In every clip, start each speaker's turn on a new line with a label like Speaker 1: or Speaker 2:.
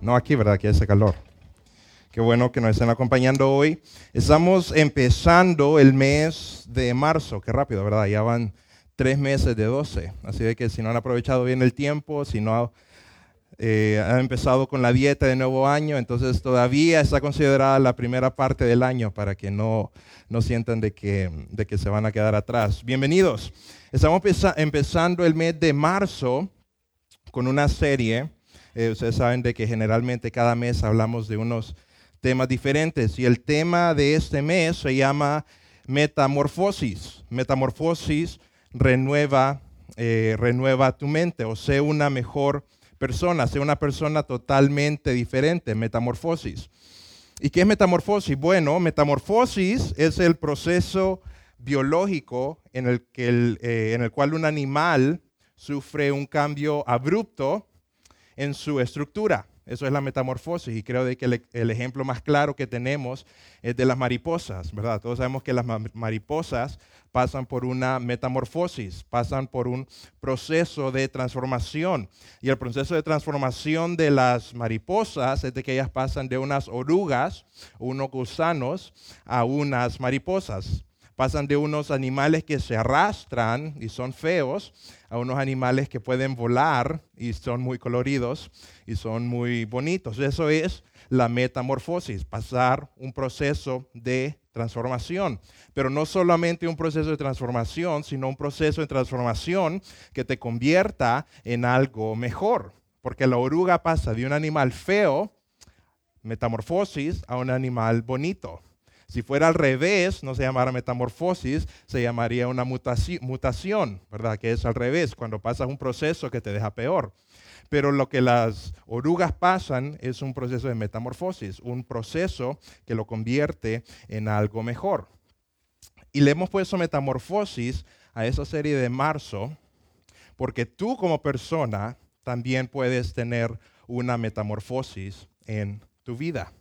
Speaker 1: No aquí, ¿verdad? Aquí hace calor. Qué bueno que nos estén acompañando hoy. Estamos empezando el mes de marzo. Qué rápido, ¿verdad? Ya van tres meses de 12. Así de que si no han aprovechado bien el tiempo, si no eh, han empezado con la dieta de nuevo año, entonces todavía está considerada la primera parte del año para que no, no sientan de que, de que se van a quedar atrás. Bienvenidos. Estamos empezando el mes de marzo con una serie. Eh, ustedes saben de que generalmente cada mes hablamos de unos temas diferentes y el tema de este mes se llama metamorfosis. Metamorfosis renueva, eh, renueva tu mente o sé una mejor persona, sé una persona totalmente diferente, metamorfosis. ¿Y qué es metamorfosis? Bueno, metamorfosis es el proceso biológico en el, que eh, en el cual un animal sufre un cambio abrupto en su estructura. Eso es la metamorfosis y creo de que el, ejemplo más claro que tenemos es de las mariposas, ¿verdad? Todos sabemos que las mariposas pasan por una metamorfosis, pasan por un proceso de transformación. Y el proceso de transformación de las mariposas es de que ellas pasan de unas orugas, unos gusanos, a unas mariposas pasan de unos animales que se arrastran y son feos a unos animales que pueden volar y son muy coloridos y son muy bonitos. Eso es la metamorfosis, pasar un proceso de transformación. Pero no solamente un proceso de transformación, sino un proceso de transformación que te convierta en algo mejor. Porque la oruga pasa de un animal feo, metamorfosis, a un animal bonito. Si fuera al revés, no se llamara metamorfosis, se llamaría una mutación, ¿verdad? Que es al revés, cuando pasas un proceso que te deja peor. Pero lo que las orugas pasan es un proceso de metamorfosis, un proceso que lo convierte en algo mejor. Y le hemos puesto metamorfosis a esa serie de marzo, porque tú como persona también puedes tener una metamorfosis en tu vida.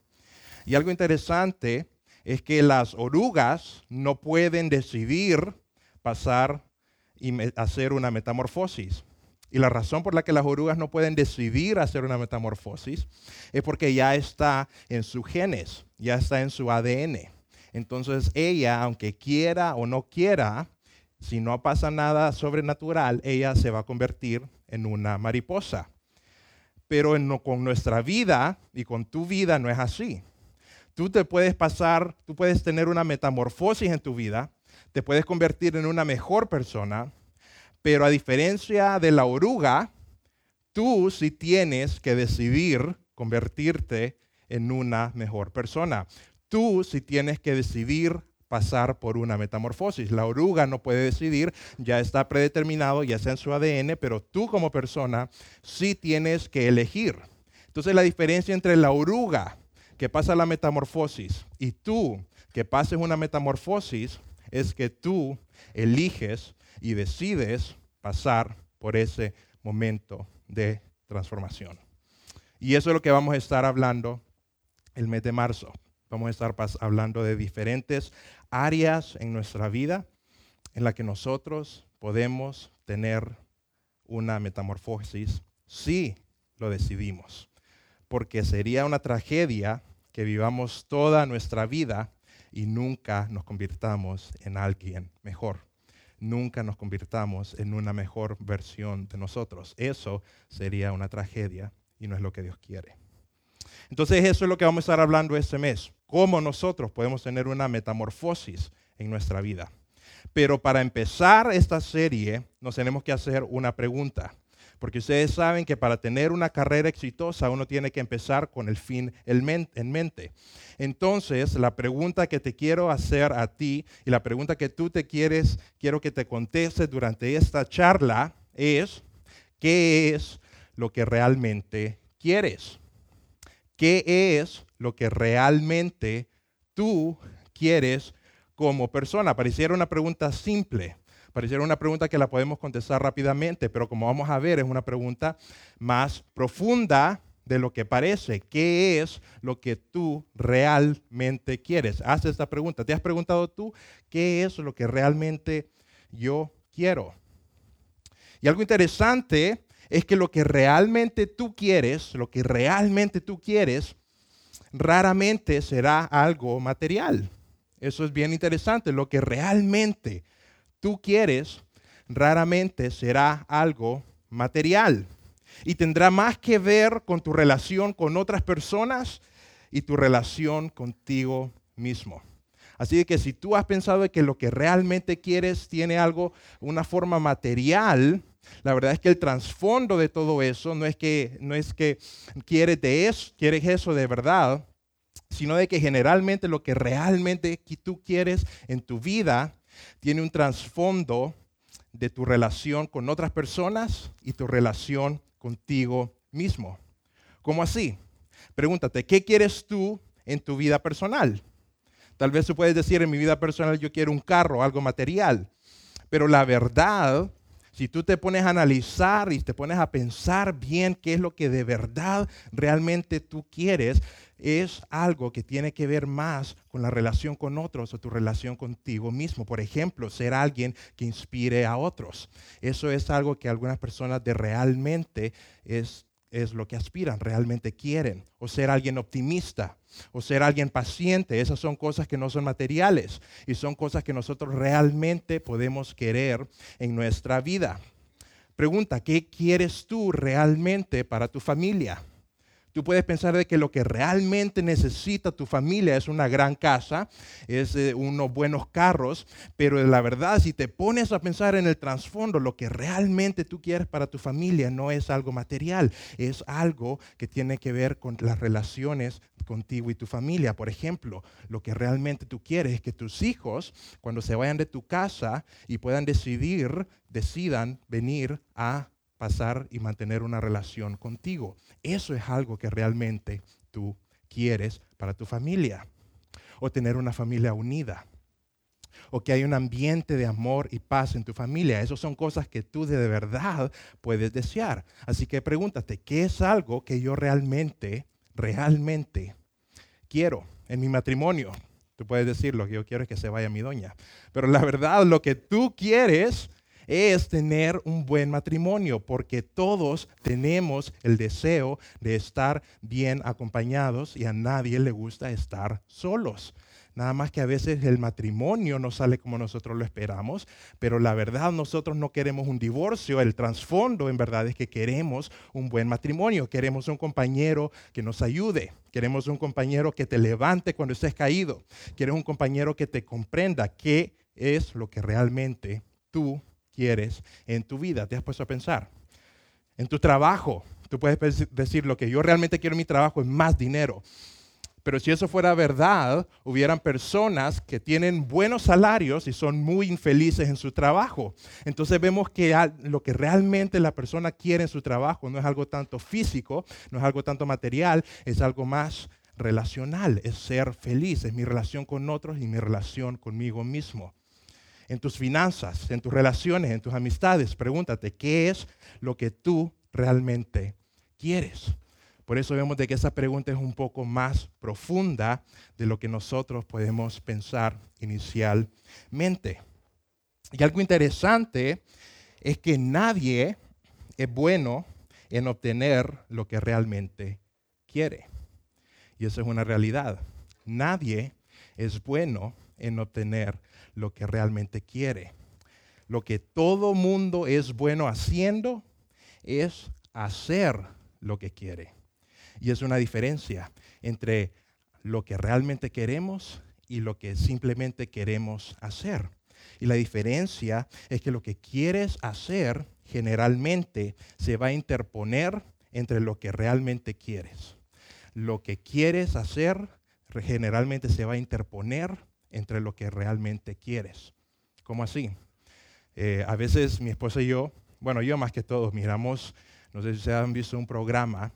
Speaker 1: Y algo interesante es que las orugas no pueden decidir pasar y hacer una metamorfosis. Y la razón por la que las orugas no pueden decidir hacer una metamorfosis es porque ya está en su genes, ya está en su ADN. Entonces ella, aunque quiera o no quiera, si no pasa nada sobrenatural, ella se va a convertir en una mariposa. Pero con nuestra vida y con tu vida no es así. Tú te puedes pasar, tú puedes tener una metamorfosis en tu vida, te puedes convertir en una mejor persona, pero a diferencia de la oruga, tú sí tienes que decidir convertirte en una mejor persona. Tú sí tienes que decidir pasar por una metamorfosis. La oruga no puede decidir, ya está predeterminado, ya sea en su ADN, pero tú como persona sí tienes que elegir. Entonces la diferencia entre la oruga que pasa la metamorfosis y tú que pases una metamorfosis es que tú eliges y decides pasar por ese momento de transformación. Y eso es lo que vamos a estar hablando el mes de marzo. Vamos a estar hablando de diferentes áreas en nuestra vida en la que nosotros podemos tener una metamorfosis si lo decidimos porque sería una tragedia que vivamos toda nuestra vida y nunca nos convirtamos en alguien mejor. Nunca nos convirtamos en una mejor versión de nosotros. Eso sería una tragedia y no es lo que Dios quiere. Entonces eso es lo que vamos a estar hablando este mes. Cómo nosotros podemos tener una metamorfosis en nuestra vida. Pero para empezar esta serie nos tenemos que hacer una pregunta. Porque ustedes saben que para tener una carrera exitosa uno tiene que empezar con el fin en mente. Entonces, la pregunta que te quiero hacer a ti y la pregunta que tú te quieres, quiero que te contestes durante esta charla es, ¿qué es lo que realmente quieres? ¿Qué es lo que realmente tú quieres como persona? Pareciera una pregunta simple, pareciera una pregunta que la podemos contestar rápidamente, pero como vamos a ver es una pregunta más profunda de lo que parece. ¿Qué es lo que tú realmente quieres? Haz esta pregunta. ¿Te has preguntado tú qué es lo que realmente yo quiero? Y algo interesante es que lo que realmente tú quieres, lo que realmente tú quieres, raramente será algo material. Eso es bien interesante. Lo que realmente tú quieres, raramente será algo material y tendrá más que ver con tu relación con otras personas y tu relación contigo mismo. Así que si tú has pensado que lo que realmente quieres tiene algo, una forma material, la verdad es que el trasfondo de todo eso no es que, no es que quieres, de eso, quieres eso de verdad, sino de que generalmente lo que realmente tú quieres en tu vida tiene un trasfondo de tu relación con otras personas y tu relación contigo mismo. ¿Cómo así? Pregúntate, ¿qué quieres tú en tu vida personal? Tal vez tú puedes decir, en mi vida personal yo quiero un carro, algo material. Pero la verdad, si tú te pones a analizar y te pones a pensar bien qué es lo que de verdad realmente tú quieres, es algo que tiene que ver más con la relación con otros o tu relación contigo mismo. Por ejemplo, ser alguien que inspire a otros. Eso es algo que algunas personas de realmente es, es lo que aspiran, realmente quieren. O ser alguien optimista, o ser alguien paciente. Esas son cosas que no son materiales y son cosas que nosotros realmente podemos querer en nuestra vida. Pregunta, ¿qué quieres tú realmente para tu familia? Tú puedes pensar de que lo que realmente necesita tu familia es una gran casa, es eh, unos buenos carros, pero la verdad, si te pones a pensar en el trasfondo, lo que realmente tú quieres para tu familia no es algo material, es algo que tiene que ver con las relaciones contigo y tu familia. Por ejemplo, lo que realmente tú quieres es que tus hijos, cuando se vayan de tu casa y puedan decidir, decidan venir a y mantener una relación contigo. Eso es algo que realmente tú quieres para tu familia. O tener una familia unida. O que hay un ambiente de amor y paz en tu familia. Esas son cosas que tú de verdad puedes desear. Así que pregúntate, ¿qué es algo que yo realmente, realmente quiero en mi matrimonio? Tú puedes decir, lo que yo quiero es que se vaya mi doña. Pero la verdad, lo que tú quieres es tener un buen matrimonio, porque todos tenemos el deseo de estar bien acompañados y a nadie le gusta estar solos. Nada más que a veces el matrimonio no sale como nosotros lo esperamos, pero la verdad nosotros no queremos un divorcio, el trasfondo en verdad es que queremos un buen matrimonio, queremos un compañero que nos ayude, queremos un compañero que te levante cuando estés caído, queremos un compañero que te comprenda qué es lo que realmente tú quieres en tu vida. ¿Te has puesto a pensar? En tu trabajo, tú puedes decir lo que yo realmente quiero en mi trabajo es más dinero. Pero si eso fuera verdad, hubieran personas que tienen buenos salarios y son muy infelices en su trabajo. Entonces vemos que lo que realmente la persona quiere en su trabajo no es algo tanto físico, no es algo tanto material, es algo más relacional, es ser feliz, es mi relación con otros y mi relación conmigo mismo en tus finanzas, en tus relaciones, en tus amistades. Pregúntate, ¿qué es lo que tú realmente quieres? Por eso vemos de que esa pregunta es un poco más profunda de lo que nosotros podemos pensar inicialmente. Y algo interesante es que nadie es bueno en obtener lo que realmente quiere. Y eso es una realidad. Nadie es bueno en obtener lo que realmente quiere. Lo que todo mundo es bueno haciendo es hacer lo que quiere. Y es una diferencia entre lo que realmente queremos y lo que simplemente queremos hacer. Y la diferencia es que lo que quieres hacer generalmente se va a interponer entre lo que realmente quieres. Lo que quieres hacer generalmente se va a interponer entre lo que realmente quieres. ¿Cómo así? Eh, a veces mi esposa y yo, bueno, yo más que todos, miramos, no sé si ustedes han visto un programa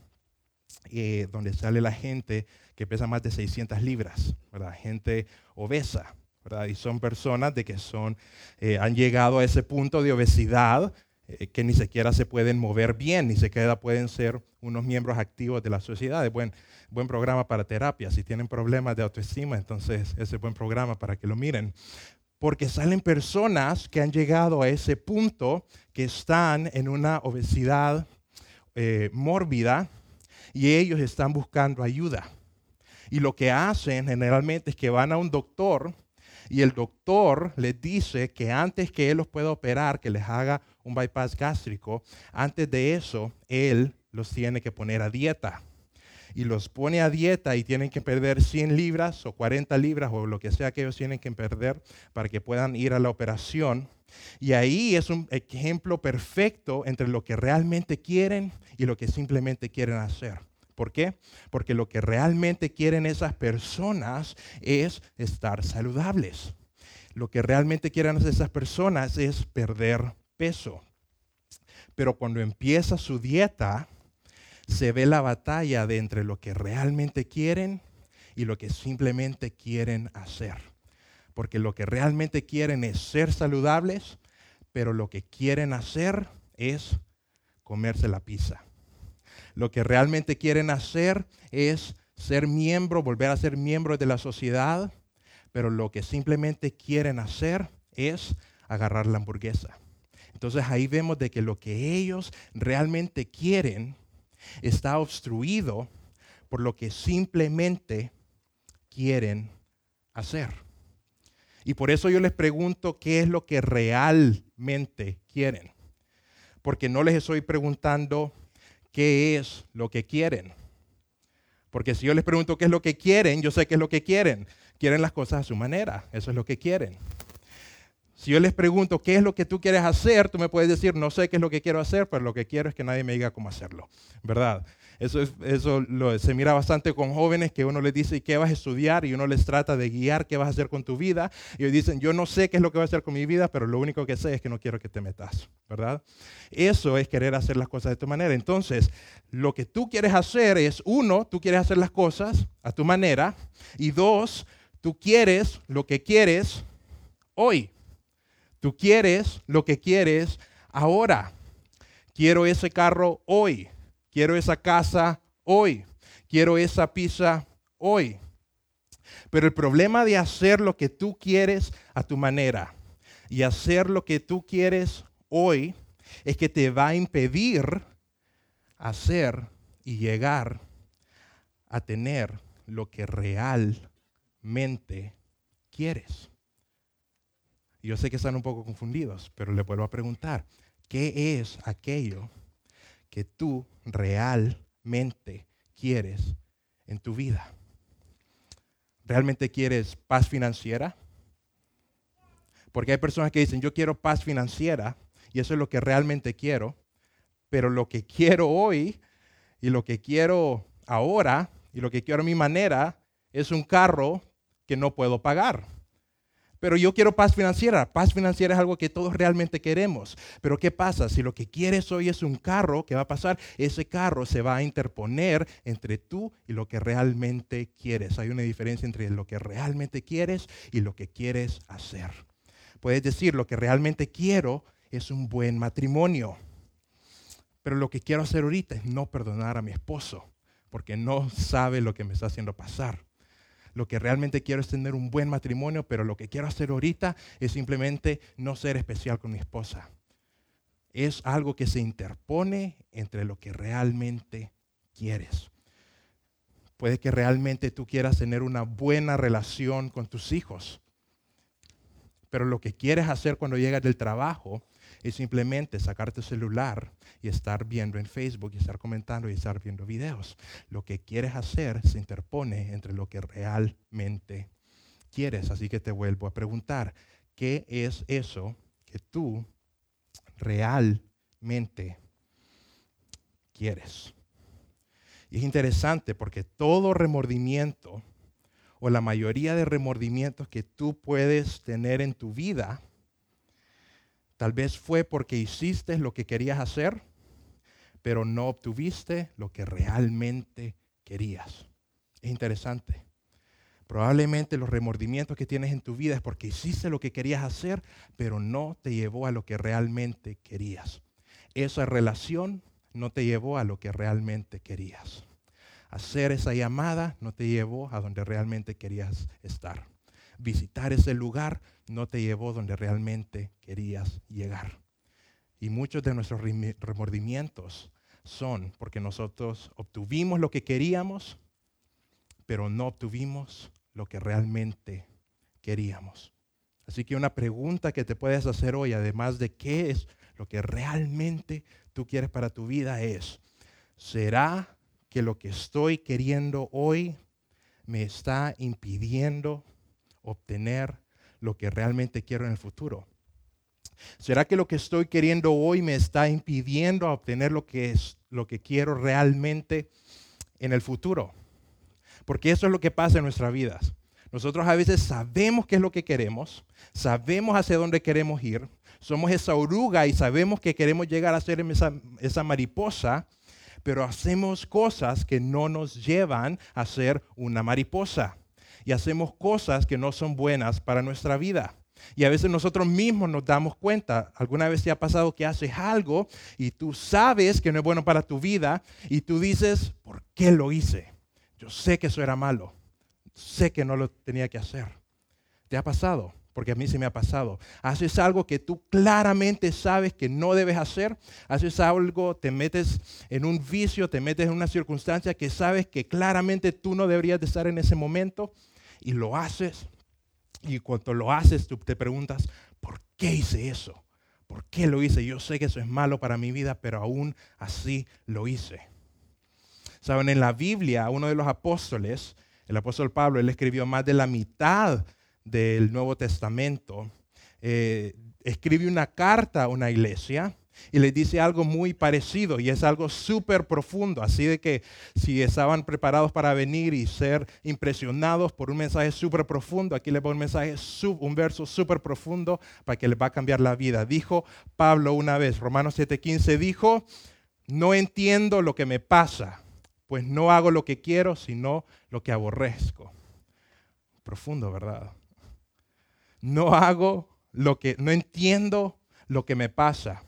Speaker 1: eh, donde sale la gente que pesa más de 600 libras, ¿verdad? gente obesa. ¿verdad? Y son personas de que son, eh, han llegado a ese punto de obesidad eh, que ni siquiera se pueden mover bien, ni siquiera pueden ser unos miembros activos de la sociedad. Es buen, buen programa para terapia. Si tienen problemas de autoestima, entonces ese es buen programa para que lo miren. Porque salen personas que han llegado a ese punto que están en una obesidad mórbida y ellos están buscando ayuda. Y lo que hacen generalmente es que van a un doctor y el doctor les dice que antes que él los pueda operar, que les haga un bypass gástrico, antes de eso, él los tiene que poner a dieta. Y los pone a dieta y tienen que perder 100 libras o 40 libras o lo que sea que ellos tienen que perder para que puedan ir a la operación. Y ahí es un ejemplo perfecto entre lo que realmente quieren y lo que simplemente quieren hacer. ¿Por qué? Porque lo que realmente quieren esas personas es estar saludables. Lo que realmente quieren esas personas es perder peso. Pero cuando empieza su dieta, se ve la batalla entre lo que realmente quieren y lo que simplemente quieren hacer. Porque lo que realmente quieren es ser saludables, pero lo que quieren hacer es comerse la pizza. Lo que realmente quieren hacer es ser miembro, volver a ser miembro de la sociedad, pero lo que simplemente quieren hacer es agarrar la hamburguesa. Entonces ahí vemos de que lo que ellos realmente quieren está obstruido por lo que simplemente quieren hacer. Y por eso yo les pregunto qué es lo que realmente quieren. Porque no les estoy preguntando qué es lo que quieren. Porque si yo les pregunto qué es lo que quieren, yo sé qué es lo que quieren. Quieren las cosas a su manera, eso es lo que quieren. Si yo les pregunto qué es lo que tú quieres hacer, tú me puedes decir, no sé qué es lo que quiero hacer, pero lo que quiero es que nadie me diga cómo hacerlo, ¿verdad? Eso, eso se mira bastante con jóvenes que uno les dice, ¿qué vas a estudiar? Y uno les trata de guiar qué vas a hacer con tu vida. Y ellos dicen, yo no sé qué es lo que voy a hacer con mi vida, pero lo único que sé es que no quiero que te metas, ¿verdad? Eso es querer hacer las cosas de tu manera. Entonces, lo que tú quieres hacer es, uno, tú quieres hacer las cosas a tu manera. Y dos, tú quieres lo que quieres hoy. Tú quieres lo que quieres ahora. Quiero ese carro hoy. Quiero esa casa hoy. Quiero esa pizza hoy. Pero el problema de hacer lo que tú quieres a tu manera y hacer lo que tú quieres hoy es que te va a impedir hacer y llegar a tener lo que realmente quieres. Yo sé que están un poco confundidos, pero le vuelvo a preguntar, ¿qué es aquello que tú realmente quieres en tu vida? ¿Realmente quieres paz financiera? Porque hay personas que dicen, yo quiero paz financiera y eso es lo que realmente quiero, pero lo que quiero hoy y lo que quiero ahora y lo que quiero a mi manera es un carro que no puedo pagar. Pero yo quiero paz financiera. Paz financiera es algo que todos realmente queremos. Pero ¿qué pasa? Si lo que quieres hoy es un carro, ¿qué va a pasar? Ese carro se va a interponer entre tú y lo que realmente quieres. Hay una diferencia entre lo que realmente quieres y lo que quieres hacer. Puedes decir, lo que realmente quiero es un buen matrimonio. Pero lo que quiero hacer ahorita es no perdonar a mi esposo, porque no sabe lo que me está haciendo pasar. Lo que realmente quiero es tener un buen matrimonio, pero lo que quiero hacer ahorita es simplemente no ser especial con mi esposa. Es algo que se interpone entre lo que realmente quieres. Puede que realmente tú quieras tener una buena relación con tus hijos, pero lo que quieres hacer cuando llegas del trabajo es simplemente sacar tu celular y estar viendo en Facebook y estar comentando y estar viendo videos. Lo que quieres hacer se interpone entre lo que realmente quieres. Así que te vuelvo a preguntar, ¿qué es eso que tú realmente quieres? Y es interesante porque todo remordimiento o la mayoría de remordimientos que tú puedes tener en tu vida Tal vez fue porque hiciste lo que querías hacer, pero no obtuviste lo que realmente querías. Es interesante. Probablemente los remordimientos que tienes en tu vida es porque hiciste lo que querías hacer, pero no te llevó a lo que realmente querías. Esa relación no te llevó a lo que realmente querías. Hacer esa llamada no te llevó a donde realmente querías estar. Visitar ese lugar no te llevó donde realmente querías llegar. Y muchos de nuestros remordimientos son porque nosotros obtuvimos lo que queríamos, pero no obtuvimos lo que realmente queríamos. Así que una pregunta que te puedes hacer hoy, además de qué es lo que realmente tú quieres para tu vida, es, ¿será que lo que estoy queriendo hoy me está impidiendo obtener lo que realmente quiero en el futuro? ¿Será que lo que estoy queriendo hoy me está impidiendo obtener lo que es lo que quiero realmente en el futuro? Porque eso es lo que pasa en nuestras vidas. Nosotros a veces sabemos qué es lo que queremos, sabemos hacia dónde queremos ir, somos esa oruga y sabemos que queremos llegar a ser esa, esa mariposa, pero hacemos cosas que no nos llevan a ser una mariposa. Y hacemos cosas que no son buenas para nuestra vida. Y a veces nosotros mismos nos damos cuenta, alguna vez te ha pasado que haces algo y tú sabes que no es bueno para tu vida y tú dices, ¿por qué lo hice? Yo sé que eso era malo, sé que no lo tenía que hacer. ¿Te ha pasado? Porque a mí se me ha pasado. Haces algo que tú claramente sabes que no debes hacer. Haces algo, te metes en un vicio, te metes en una circunstancia que sabes que claramente tú no deberías de estar en ese momento y lo haces y cuando lo haces, tú te preguntas, ¿por qué hice eso? ¿Por qué lo hice? Yo sé que eso es malo para mi vida, pero aún así lo hice. Saben, en la Biblia, uno de los apóstoles, el apóstol Pablo, él escribió más de la mitad del Nuevo Testamento. Eh, escribe una carta a una iglesia y les dice algo muy parecido y es algo súper profundo. Así de que si estaban preparados para venir y ser impresionados por un mensaje súper profundo, aquí les pongo un mensaje, un verso súper profundo para que les va a cambiar la vida. Dijo Pablo una vez, Romanos 7:15 dijo, no entiendo lo que me pasa, pues no hago lo que quiero, sino lo que aborrezco. Profundo, ¿verdad? No hago lo que, no entiendo lo que me pasa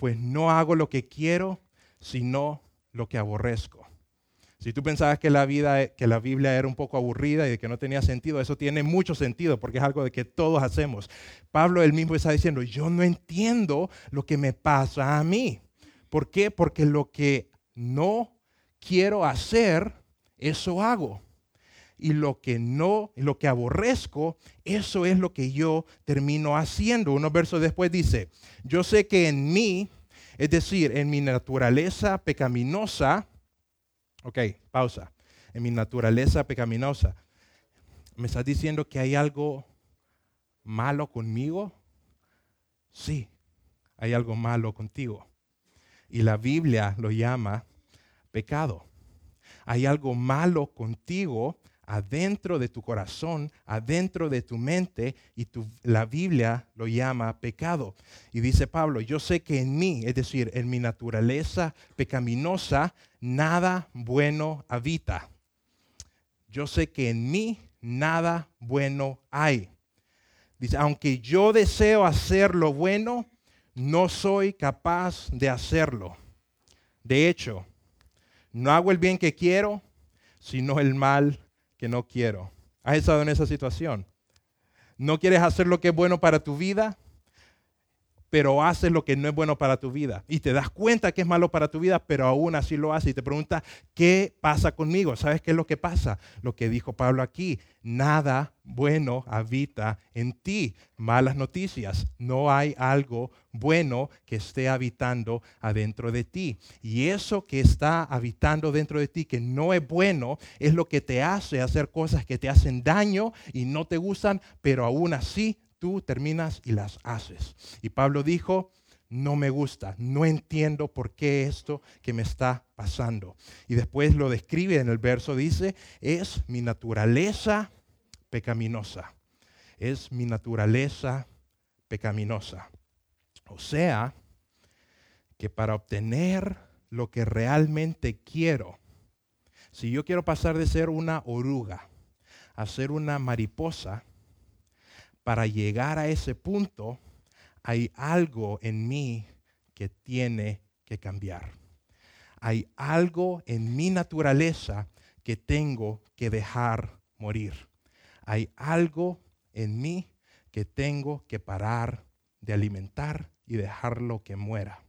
Speaker 1: pues no hago lo que quiero, sino lo que aborrezco. Si tú pensabas que la, vida, que la Biblia era un poco aburrida y que no tenía sentido, eso tiene mucho sentido porque es algo de que todos hacemos. Pablo él mismo está diciendo, yo no entiendo lo que me pasa a mí. ¿Por qué? Porque lo que no quiero hacer, eso hago. Y lo que no, lo que aborrezco, eso es lo que yo termino haciendo. Unos versos después dice, yo sé que en mí, es decir, en mi naturaleza pecaminosa, ok, pausa, en mi naturaleza pecaminosa, ¿me estás diciendo que hay algo malo conmigo? Sí, hay algo malo contigo. Y la Biblia lo llama pecado. Hay algo malo contigo adentro de tu corazón, adentro de tu mente, y la Biblia lo llama pecado. Y dice Pablo, yo sé que en mí, es decir, en mi naturaleza pecaminosa, nada bueno habita. Yo sé que en mí nada bueno hay. Dice, aunque yo deseo hacer lo bueno, no soy capaz de hacerlo. De hecho, no hago el bien que quiero, sino el mal que no quiero. ¿Has estado en esa situación? ¿No quieres hacer lo que es bueno para tu vida? Pero haces lo que no es bueno para tu vida. Y te das cuenta que es malo para tu vida, pero aún así lo haces. Y te pregunta, ¿qué pasa conmigo? ¿Sabes qué es lo que pasa? Lo que dijo Pablo aquí, nada bueno habita en ti. Malas noticias, no hay algo bueno que esté habitando adentro de ti. Y eso que está habitando dentro de ti, que no es bueno, es lo que te hace hacer cosas que te hacen daño y no te gustan, pero aún así tú terminas y las haces. Y Pablo dijo, no me gusta, no entiendo por qué esto que me está pasando. Y después lo describe en el verso, dice, es mi naturaleza pecaminosa. Es mi naturaleza pecaminosa. O sea, que para obtener lo que realmente quiero, si yo quiero pasar de ser una oruga a ser una mariposa, para llegar a ese punto hay algo en mí que tiene que cambiar. Hay algo en mi naturaleza que tengo que dejar morir. Hay algo en mí que tengo que parar de alimentar y dejarlo que muera.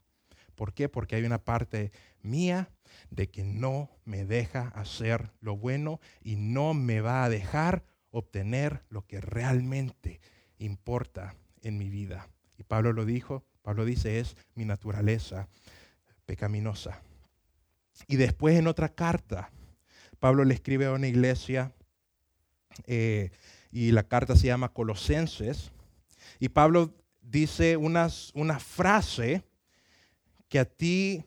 Speaker 1: ¿Por qué? Porque hay una parte mía de que no me deja hacer lo bueno y no me va a dejar obtener lo que realmente importa en mi vida. Y Pablo lo dijo, Pablo dice, es mi naturaleza pecaminosa. Y después en otra carta, Pablo le escribe a una iglesia eh, y la carta se llama Colosenses. Y Pablo dice unas, una frase que a ti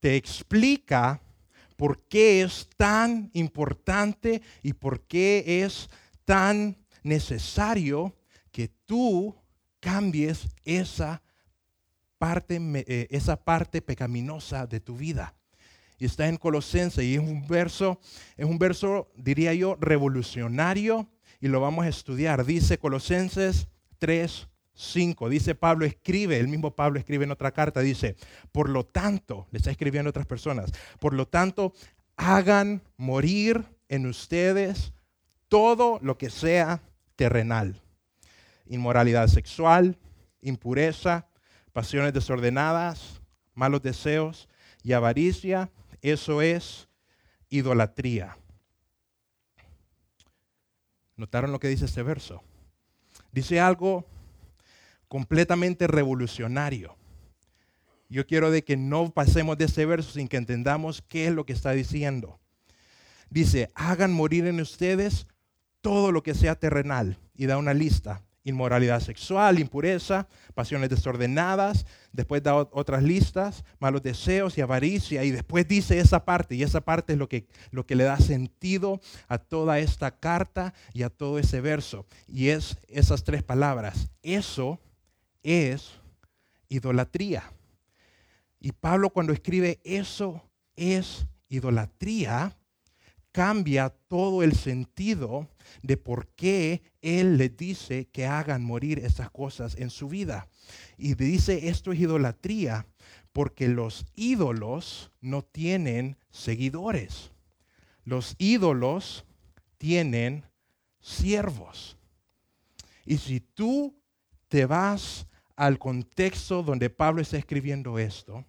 Speaker 1: te explica por qué es tan importante y por qué es tan necesario que tú cambies esa parte, eh, esa parte pecaminosa de tu vida. Y está en Colosenses y es un verso, es un verso, diría yo, revolucionario y lo vamos a estudiar. Dice Colosenses 3, 5. Dice Pablo, escribe, el mismo Pablo escribe en otra carta, dice, por lo tanto, le está escribiendo a otras personas, por lo tanto, hagan morir en ustedes todo lo que sea terrenal. Inmoralidad sexual, impureza, pasiones desordenadas, malos deseos y avaricia, eso es idolatría. ¿Notaron lo que dice este verso? Dice algo completamente revolucionario. Yo quiero de que no pasemos de ese verso sin que entendamos qué es lo que está diciendo. Dice, hagan morir en ustedes todo lo que sea terrenal. Y da una lista. Inmoralidad sexual, impureza, pasiones desordenadas. Después da otras listas, malos deseos y avaricia. Y después dice esa parte. Y esa parte es lo que, lo que le da sentido a toda esta carta y a todo ese verso. Y es esas tres palabras. Eso es idolatría. Y Pablo cuando escribe eso es idolatría, cambia todo el sentido de por qué él le dice que hagan morir esas cosas en su vida. Y dice esto es idolatría porque los ídolos no tienen seguidores. Los ídolos tienen siervos. Y si tú te vas al contexto donde Pablo está escribiendo esto,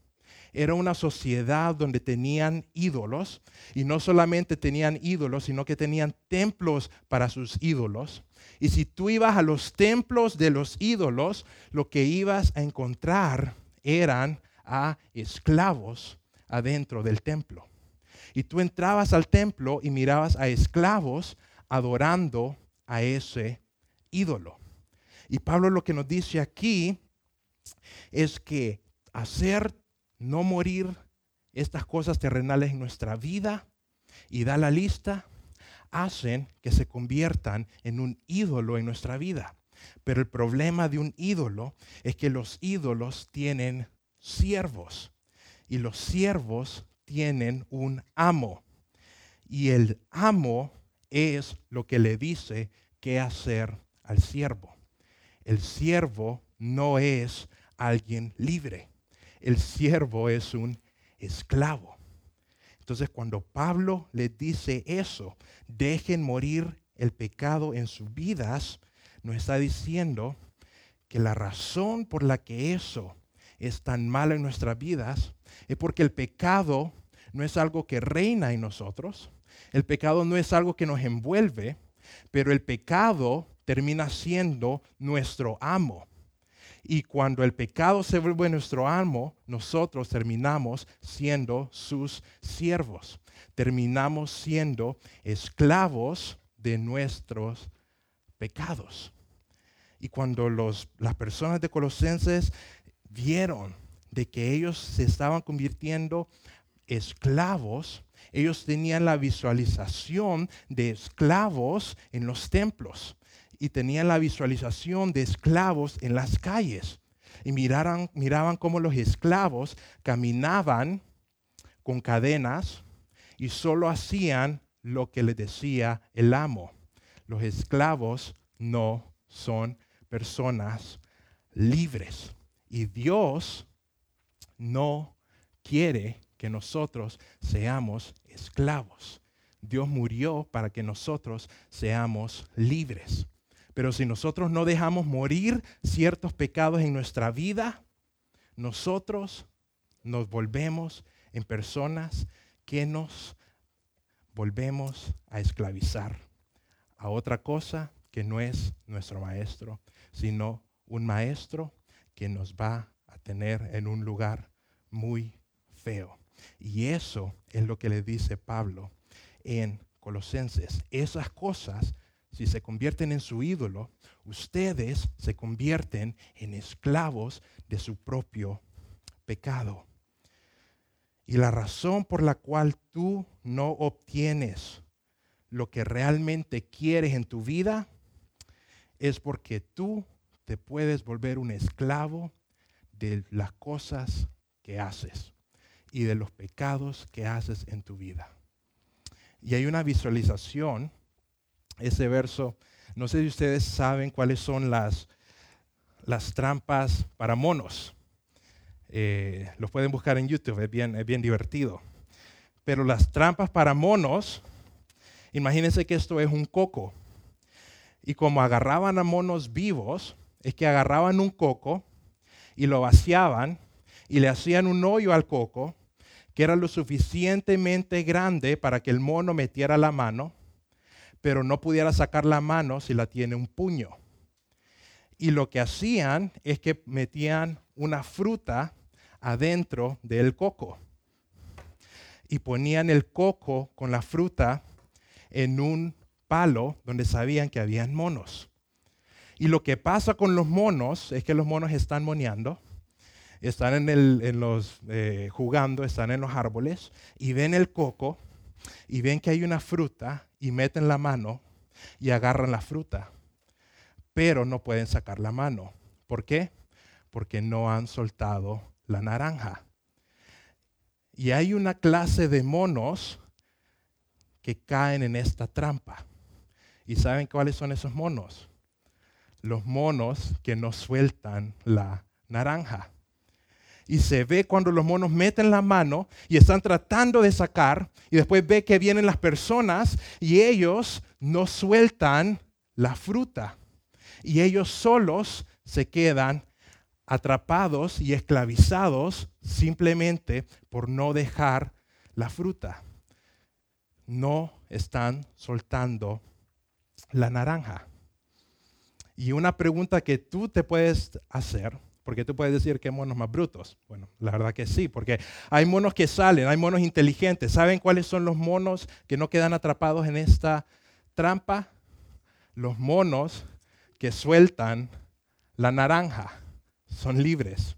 Speaker 1: era una sociedad donde tenían ídolos, y no solamente tenían ídolos, sino que tenían templos para sus ídolos. Y si tú ibas a los templos de los ídolos, lo que ibas a encontrar eran a esclavos adentro del templo. Y tú entrabas al templo y mirabas a esclavos adorando a ese ídolo. Y Pablo lo que nos dice aquí es que hacer no morir estas cosas terrenales en nuestra vida y da la lista, hacen que se conviertan en un ídolo en nuestra vida. Pero el problema de un ídolo es que los ídolos tienen siervos y los siervos tienen un amo. Y el amo es lo que le dice qué hacer al siervo el siervo no es alguien libre. El siervo es un esclavo. Entonces cuando Pablo le dice eso, dejen morir el pecado en sus vidas, nos está diciendo que la razón por la que eso es tan malo en nuestras vidas es porque el pecado no es algo que reina en nosotros, el pecado no es algo que nos envuelve, pero el pecado termina siendo nuestro amo. Y cuando el pecado se vuelve nuestro amo, nosotros terminamos siendo sus siervos. Terminamos siendo esclavos de nuestros pecados. Y cuando los, las personas de Colosenses vieron de que ellos se estaban convirtiendo esclavos, ellos tenían la visualización de esclavos en los templos y tenían la visualización de esclavos en las calles. Y miraban, miraban cómo los esclavos caminaban con cadenas y solo hacían lo que les decía el amo. Los esclavos no son personas libres. Y Dios no quiere que nosotros seamos esclavos. Dios murió para que nosotros seamos libres. Pero si nosotros no dejamos morir ciertos pecados en nuestra vida, nosotros nos volvemos en personas que nos volvemos a esclavizar a otra cosa que no es nuestro maestro, sino un maestro que nos va a tener en un lugar muy feo. Y eso es lo que le dice Pablo en Colosenses. Esas cosas, si se convierten en su ídolo, ustedes se convierten en esclavos de su propio pecado. Y la razón por la cual tú no obtienes lo que realmente quieres en tu vida es porque tú te puedes volver un esclavo de las cosas que haces y de los pecados que haces en tu vida. Y hay una visualización, ese verso, no sé si ustedes saben cuáles son las, las trampas para monos. Eh, los pueden buscar en YouTube, es bien, es bien divertido. Pero las trampas para monos, imagínense que esto es un coco. Y como agarraban a monos vivos, es que agarraban un coco y lo vaciaban y le hacían un hoyo al coco que era lo suficientemente grande para que el mono metiera la mano, pero no pudiera sacar la mano si la tiene un puño. Y lo que hacían es que metían una fruta adentro del coco y ponían el coco con la fruta en un palo donde sabían que habían monos. Y lo que pasa con los monos es que los monos están moneando están en, los, eh, jugando, están en los árboles y ven el coco y ven que hay una fruta y meten la mano y agarran la fruta, pero no pueden sacar la mano. ¿Por qué? Porque no han soltado la naranja. Y hay una clase de monos que caen en esta trampa. ¿Y saben cuáles son esos monos? Los monos que no sueltan la naranja y se ve cuando los monos meten la mano y están tratando de sacar y después ve que vienen las personas y ellos no sueltan la fruta y ellos solos se quedan atrapados y esclavizados simplemente por no dejar la fruta. No están soltando la naranja. Y una pregunta que tú te puedes hacer porque tú puedes decir que monos más brutos. Bueno, la verdad que sí, porque hay monos que salen, hay monos inteligentes. ¿Saben cuáles son los monos que no quedan atrapados en esta trampa? Los monos que sueltan la naranja son libres.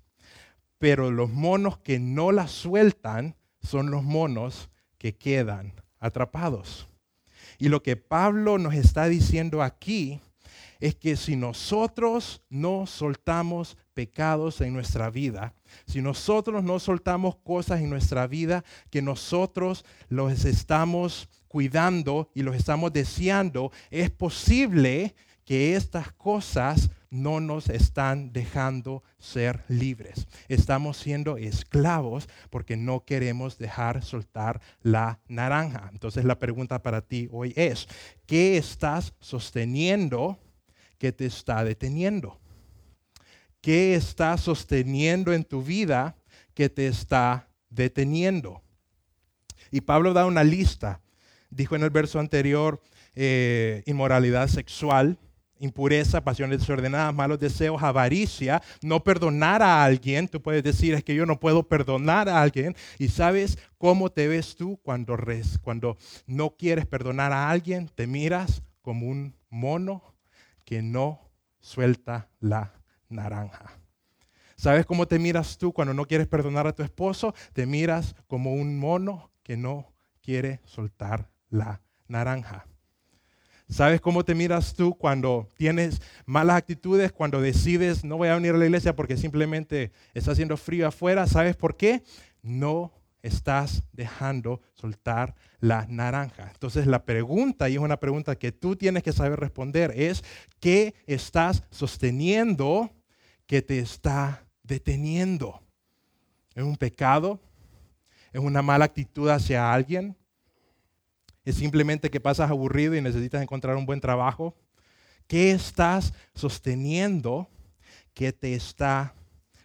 Speaker 1: Pero los monos que no la sueltan son los monos que quedan atrapados. Y lo que Pablo nos está diciendo aquí es que si nosotros no soltamos pecados en nuestra vida, si nosotros no soltamos cosas en nuestra vida que nosotros los estamos cuidando y los estamos deseando, es posible que estas cosas no nos están dejando ser libres. Estamos siendo esclavos porque no queremos dejar soltar la naranja. Entonces la pregunta para ti hoy es, ¿qué estás sosteniendo que te está deteniendo? ¿Qué está sosteniendo en tu vida que te está deteniendo? Y Pablo da una lista. Dijo en el verso anterior, eh, inmoralidad sexual, impureza, pasiones desordenadas, malos deseos, avaricia, no perdonar a alguien. Tú puedes decir, es que yo no puedo perdonar a alguien. Y sabes cómo te ves tú cuando, cuando no quieres perdonar a alguien. Te miras como un mono que no suelta la naranja. ¿Sabes cómo te miras tú cuando no quieres perdonar a tu esposo? Te miras como un mono que no quiere soltar la naranja. ¿Sabes cómo te miras tú cuando tienes malas actitudes, cuando decides no voy a venir a la iglesia porque simplemente está haciendo frío afuera? ¿Sabes por qué? No estás dejando soltar la naranja? Entonces la pregunta, y es una pregunta que tú tienes que saber responder, es ¿qué estás sosteniendo que te está deteniendo? ¿Es un pecado? ¿Es una mala actitud hacia alguien? ¿Es simplemente que pasas aburrido y necesitas encontrar un buen trabajo? ¿Qué estás sosteniendo que te está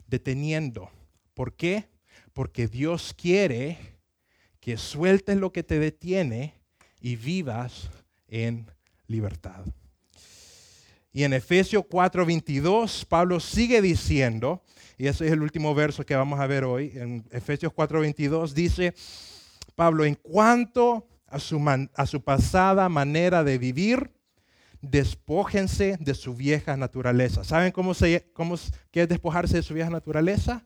Speaker 1: deteniendo? ¿Por qué? Porque Dios quiere que sueltes lo que te detiene y vivas en libertad. Y en Efesios 4:22, Pablo sigue diciendo, y ese es el último verso que vamos a ver hoy, en Efesios 4:22 dice, Pablo, en cuanto a su, pasada manera de vivir, despójense de su vieja naturaleza. ¿Saben cómo qué es despojarse de su vieja naturaleza?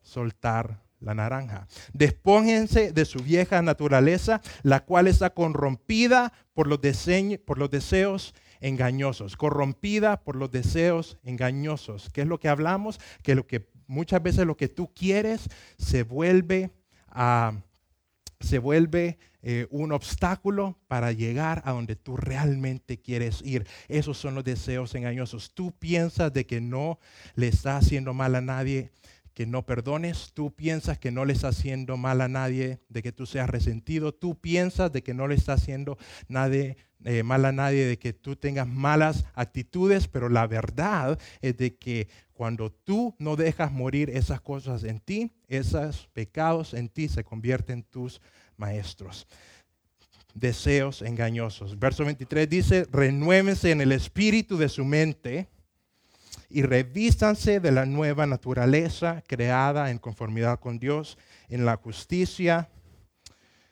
Speaker 1: Soltar la naranja. Despójense de su vieja naturaleza, la cual está corrompida por los, deseos engañosos. Corrompida por los deseos engañosos. ¿Qué es lo que hablamos? Que, lo que muchas veces lo que tú quieres se vuelve se vuelve eh, un obstáculo para llegar a donde tú realmente quieres ir. Esos son los deseos engañosos. Tú piensas de que no le está haciendo mal a nadie que no perdones, tú piensas que no le está haciendo mal a nadie, de que tú seas resentido, tú piensas de que no le está haciendo eh, mal a nadie, de que tú tengas malas actitudes, pero la verdad es de que cuando tú no dejas morir esas cosas en ti, esos pecados en ti se convierten en tus maestros. Deseos engañosos. Verso 23 dice, renuévense en el espíritu de su mente y revístanse de la nueva naturaleza creada en conformidad con Dios, en la justicia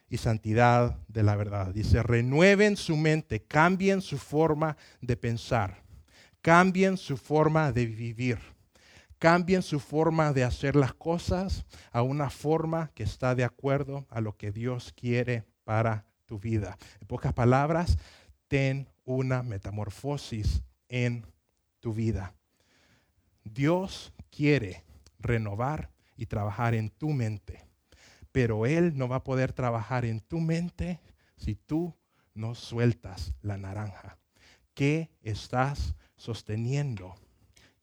Speaker 1: y santidad de la verdad. Dice, renueven su mente, cambien su forma de pensar, cambien su forma de vivir, cambien su forma de hacer las cosas a una forma que está de acuerdo a lo que Dios quiere para tu vida. En pocas palabras, ten una metamorfosis en tu vida. Dios quiere renovar y trabajar en tu mente, pero Él no va a poder trabajar en tu mente si tú no sueltas la naranja. ¿Qué estás sosteniendo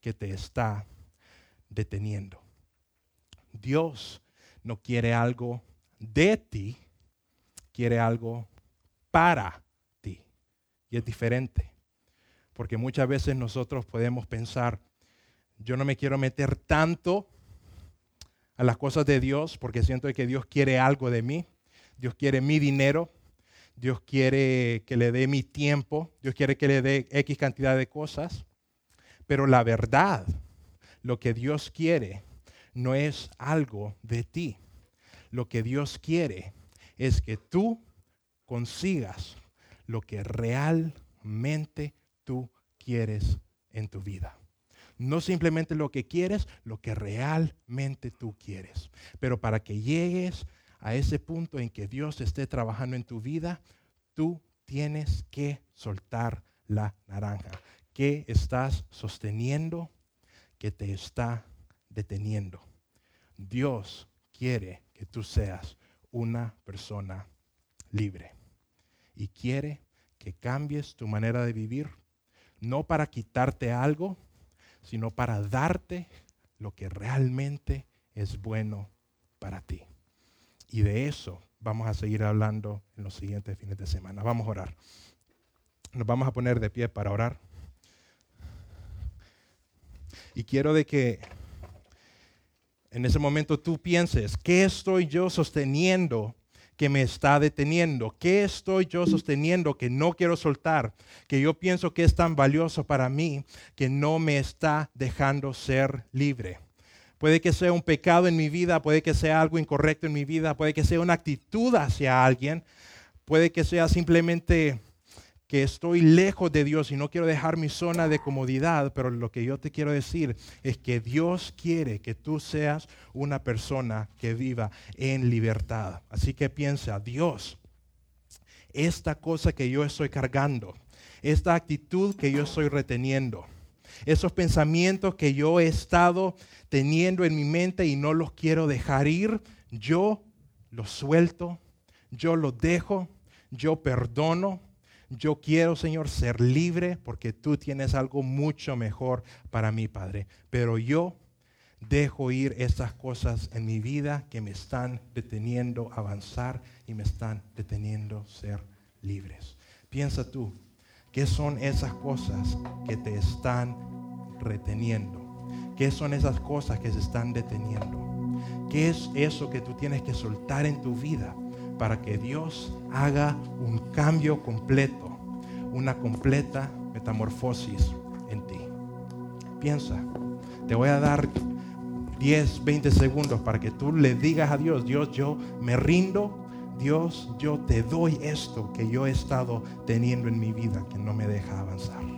Speaker 1: que te está deteniendo? Dios no quiere algo de ti, quiere algo para ti. Y es diferente, porque muchas veces nosotros podemos pensar, yo no me quiero meter tanto a las cosas de Dios porque siento que Dios quiere algo de mí. Dios quiere mi dinero. Dios quiere que le dé mi tiempo. Dios quiere que le dé X cantidad de cosas. Pero la verdad, lo que Dios quiere no es algo de ti. Lo que Dios quiere es que tú consigas lo que realmente tú quieres en tu vida. No simplemente lo que quieres, lo que realmente tú quieres. Pero para que llegues a ese punto en que Dios esté trabajando en tu vida, tú tienes que soltar la naranja. ¿Qué estás sosteniendo que te está deteniendo? Dios quiere que tú seas una persona libre y quiere que cambies tu manera de vivir, no para quitarte algo, sino para darte lo que realmente es bueno para ti. Y de eso vamos a seguir hablando en los siguientes fines de semana. Vamos a orar. Nos vamos a poner de pie para orar. Y quiero de que en ese momento tú pienses, ¿qué estoy yo sosteniendo que me está deteniendo? ¿Qué estoy yo sosteniendo que no quiero soltar? Que yo pienso que es tan valioso para mí que no me está dejando ser libre. Puede que sea un pecado en mi vida, puede que sea algo incorrecto en mi vida, puede que sea una actitud hacia alguien, puede que sea simplemente que estoy lejos de Dios y no quiero dejar mi zona de comodidad, pero lo que yo te quiero decir es que Dios quiere que tú seas una persona que viva en libertad. Así que piensa, Dios, esta cosa que yo estoy cargando, esta actitud que yo estoy reteniendo, esos pensamientos que yo he estado teniendo en mi mente y no los quiero dejar ir, yo lo suelto, yo lo dejo, yo perdono, yo quiero, Señor, ser libre porque tú tienes algo mucho mejor para mí, Padre. Pero yo dejo ir esas cosas en mi vida que me están deteniendo avanzar y me están deteniendo ser libres. Piensa tú, ¿qué son esas cosas que te están reteniendo? ¿Qué son esas cosas que se están deteniendo? ¿Qué es eso que tú tienes que soltar en tu vida para que Dios haga un cambio completo, una completa metamorfosis en ti? Piensa, te voy a dar 10, 20 segundos para que tú le digas a Dios, Dios, yo me rindo, Dios, yo te doy esto que yo he estado teniendo en mi vida que no me deja avanzar.